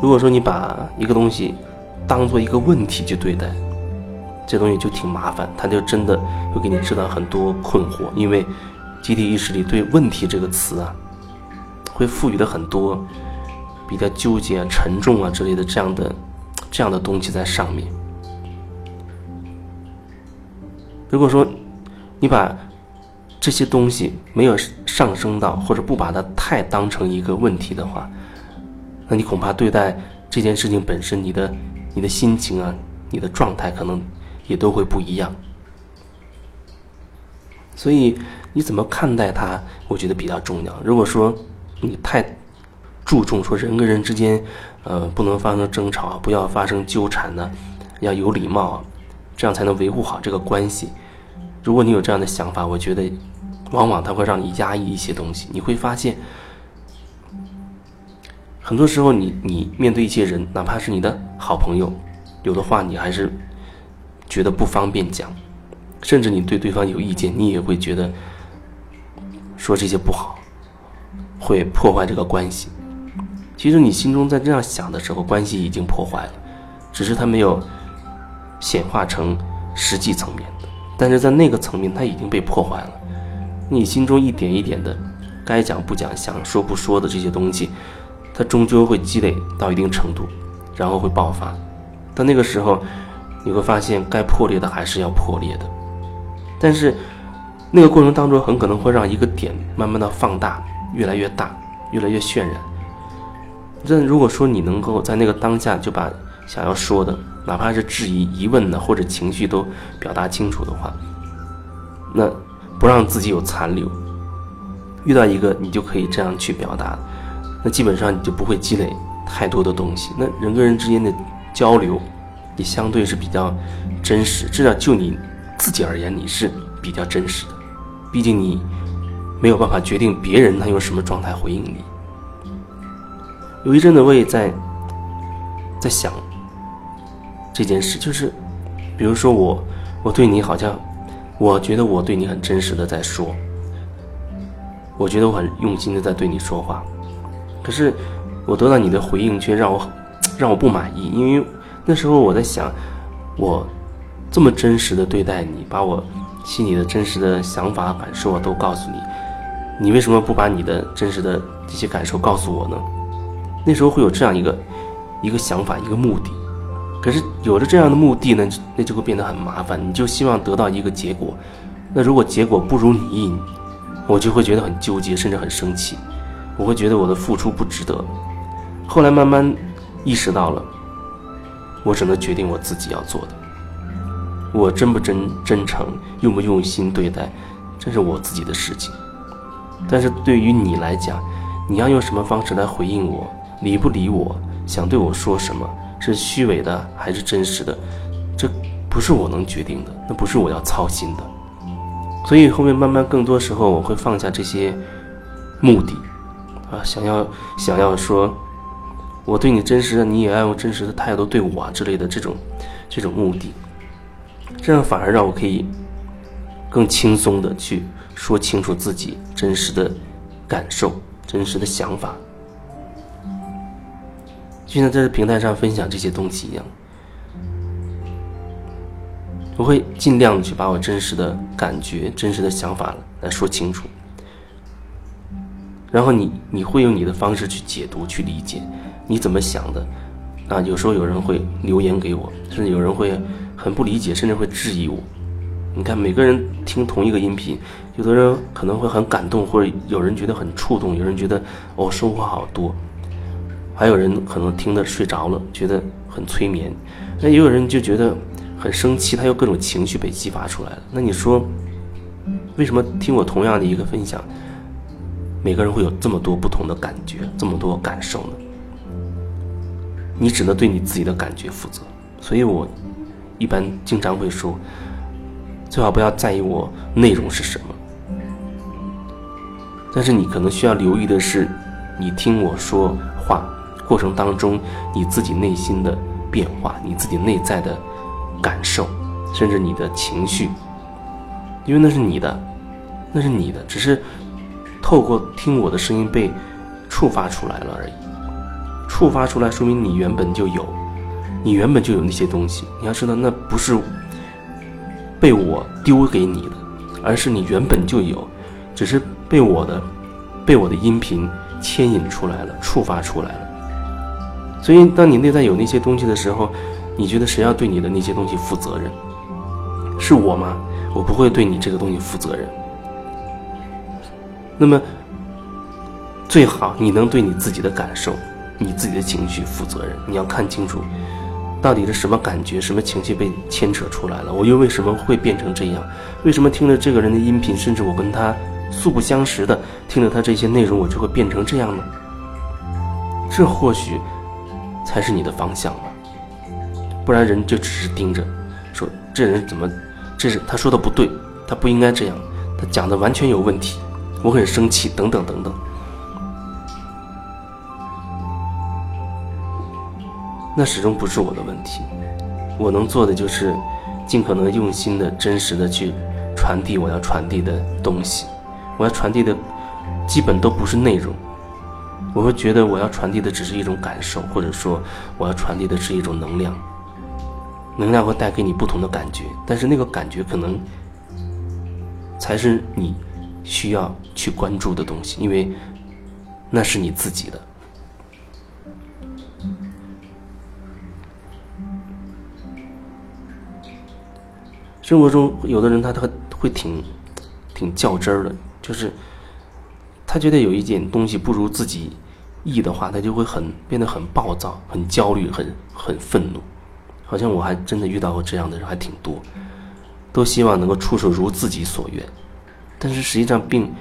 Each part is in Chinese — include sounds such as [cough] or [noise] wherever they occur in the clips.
如果说你把一个东西当做一个问题去对待，这东西就挺麻烦，它就真的会给你制造很多困惑。因为集体意识里对“问题”这个词啊，会赋予的很多比较纠结、啊、沉重啊之类的这样的这样的东西在上面。如果说你把这些东西没有上升到，或者不把它太当成一个问题的话，那你恐怕对待这件事情本身，你的你的心情啊，你的状态可能也都会不一样。所以你怎么看待它，我觉得比较重要。如果说你太注重说人跟人之间，呃，不能发生争吵，不要发生纠缠呢，要有礼貌啊，这样才能维护好这个关系。如果你有这样的想法，我觉得往往它会让你压抑一些东西。你会发现，很多时候你你面对一些人，哪怕是你的好朋友，有的话你还是觉得不方便讲，甚至你对对方有意见，你也会觉得说这些不好，会破坏这个关系。其实你心中在这样想的时候，关系已经破坏了，只是它没有显化成实际层面。但是在那个层面，它已经被破坏了。你心中一点一点的，该讲不讲，想说不说的这些东西，它终究会积累到一定程度，然后会爆发。到那个时候，你会发现，该破裂的还是要破裂的。但是，那个过程当中，很可能会让一个点慢慢的放大，越来越大，越来越渲染。但如果说你能够在那个当下就把想要说的。哪怕是质疑、疑问的或者情绪都表达清楚的话，那不让自己有残留。遇到一个你就可以这样去表达，那基本上你就不会积累太多的东西。那人跟人之间的交流，也相对是比较真实。至少就你自己而言，你是比较真实的。毕竟你没有办法决定别人他用什么状态回应你。有一阵子我也在在想。这件事就是，比如说我，我对你好像，我觉得我对你很真实的在说，我觉得我很用心的在对你说话，可是我得到你的回应却让我 [tsk] 让我不满意，因为那时候我在想，我这么真实的对待你，把我心里的真实的想法感受都告诉你，你为什么不把你的真实的这些感受告诉我呢？那时候会有这样一个一个想法，一个目的。可是有了这样的目的呢，那就会变得很麻烦。你就希望得到一个结果，那如果结果不如你意，我就会觉得很纠结，甚至很生气。我会觉得我的付出不值得。后来慢慢意识到了，我只能决定我自己要做的。我真不真真诚，用不用心对待，这是我自己的事情。但是对于你来讲，你要用什么方式来回应我，理不理我，想对我说什么？是虚伪的还是真实的？这不是我能决定的，那不是我要操心的。所以后面慢慢更多时候我会放下这些目的啊，想要想要说，我对你真实的，你也要用真实的态度对我啊之类的这种这种目的，这样反而让我可以更轻松的去说清楚自己真实的感受、真实的想法。就像在这平台上分享这些东西一样，我会尽量去把我真实的感觉、真实的想法来说清楚。然后你你会用你的方式去解读、去理解你怎么想的。啊，有时候有人会留言给我，甚至有人会很不理解，甚至会质疑我。你看，每个人听同一个音频，有的人可能会很感动，或者有人觉得很触动，有人觉得哦收获好多。还有人可能听的睡着了，觉得很催眠；那也有人就觉得很生气，他有各种情绪被激发出来了。那你说，为什么听我同样的一个分享，每个人会有这么多不同的感觉，这么多感受呢？你只能对你自己的感觉负责。所以我一般经常会说，最好不要在意我内容是什么，但是你可能需要留意的是，你听我说话。过程当中，你自己内心的变化，你自己内在的感受，甚至你的情绪，因为那是你的，那是你的，只是透过听我的声音被触发出来了而已，触发出来，说明你原本就有，你原本就有那些东西。你要知道，那不是被我丢给你的，而是你原本就有，只是被我的被我的音频牵引出来了，触发出来了。所以，当你内在有那些东西的时候，你觉得谁要对你的那些东西负责任？是我吗？我不会对你这个东西负责任。那么，最好你能对你自己的感受、你自己的情绪负责任。你要看清楚，到底是什么感觉、什么情绪被牵扯出来了？我又为什么会变成这样？为什么听了这个人的音频，甚至我跟他素不相识的，听了他这些内容，我就会变成这样呢？这或许才是你的方向吧。不然人就只是盯着，说这人怎么，这是他说的不对，他不应该这样，他讲的完全有问题。我很生气，等等等等。那始终不是我的问题，我能做的就是尽可能用心的、真实的去传递我要传递的东西。我要传递的，基本都不是内容。我会觉得我要传递的只是一种感受，或者说我要传递的是一种能量。能量会带给你不同的感觉，但是那个感觉可能才是你。需要去关注的东西，因为那是你自己的。生活中有的人他他会挺挺较真儿的，就是他觉得有一件东西不如自己意的话，他就会很变得很暴躁、很焦虑、很很愤怒。好像我还真的遇到过这样的人还挺多，都希望能够处处如自己所愿。但是实际上并，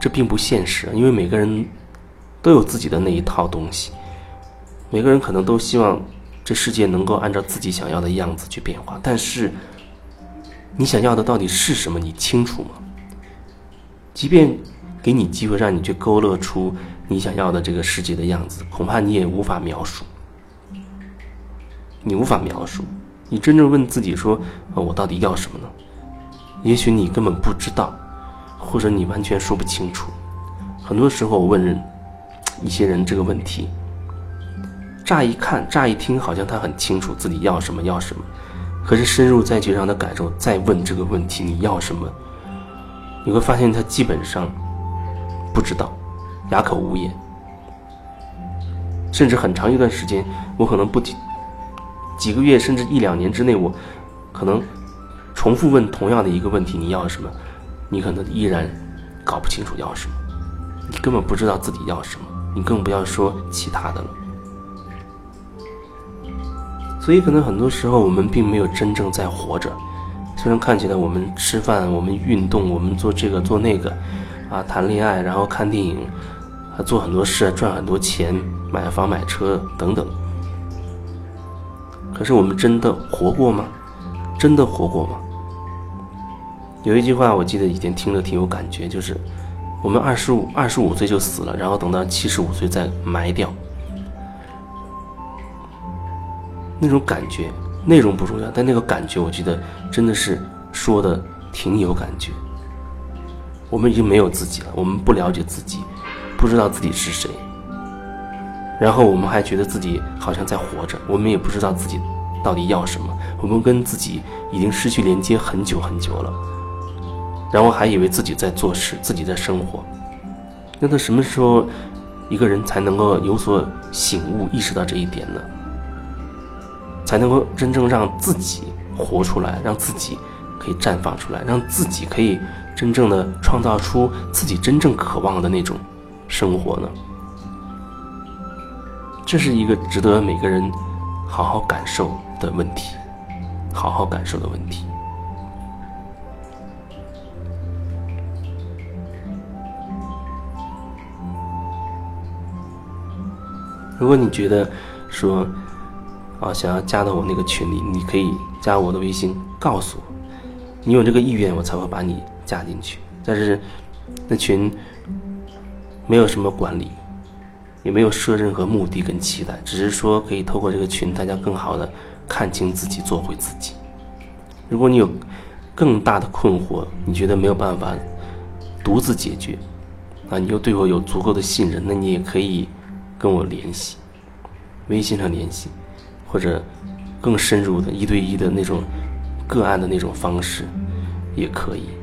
这并不现实，因为每个人都有自己的那一套东西，每个人可能都希望这世界能够按照自己想要的样子去变化。但是，你想要的到底是什么？你清楚吗？即便给你机会让你去勾勒出你想要的这个世界的样子，恐怕你也无法描述，你无法描述。你真正问自己说：“我到底要什么呢？”也许你根本不知道。或者你完全说不清楚，很多时候我问人，一些人这个问题，乍一看、乍一听，好像他很清楚自己要什么要什么，可是深入再去让他感受，再问这个问题你要什么，你会发现他基本上不知道，哑口无言，甚至很长一段时间，我可能不几几个月甚至一两年之内，我可能重复问同样的一个问题：你要什么？你可能依然搞不清楚要什么，你根本不知道自己要什么，你更不要说其他的了。所以，可能很多时候我们并没有真正在活着。虽然看起来我们吃饭、我们运动、我们做这个做那个，啊，谈恋爱，然后看电影，啊做很多事，赚很多钱，买房买车等等。可是，我们真的活过吗？真的活过吗？有一句话，我记得以前听着挺有感觉，就是我们二十五二十五岁就死了，然后等到七十五岁再埋掉。那种感觉，内容不重要，但那个感觉，我觉得真的是说的挺有感觉。我们已经没有自己了，我们不了解自己，不知道自己是谁，然后我们还觉得自己好像在活着，我们也不知道自己到底要什么，我们跟自己已经失去连接很久很久了。然后还以为自己在做事，自己在生活。那到什么时候，一个人才能够有所醒悟，意识到这一点呢？才能够真正让自己活出来，让自己可以绽放出来，让自己可以真正的创造出自己真正渴望的那种生活呢？这是一个值得每个人好好感受的问题，好好感受的问题。如果你觉得说，啊，想要加到我那个群里，你可以加我的微信，告诉我，你有这个意愿，我才会把你加进去。但是，那群没有什么管理，也没有设任何目的跟期待，只是说可以透过这个群，大家更好的看清自己，做回自己。如果你有更大的困惑，你觉得没有办法独自解决，啊，你又对我有足够的信任，那你也可以。跟我联系，微信上联系，或者更深入的一对一的那种个案的那种方式，也可以。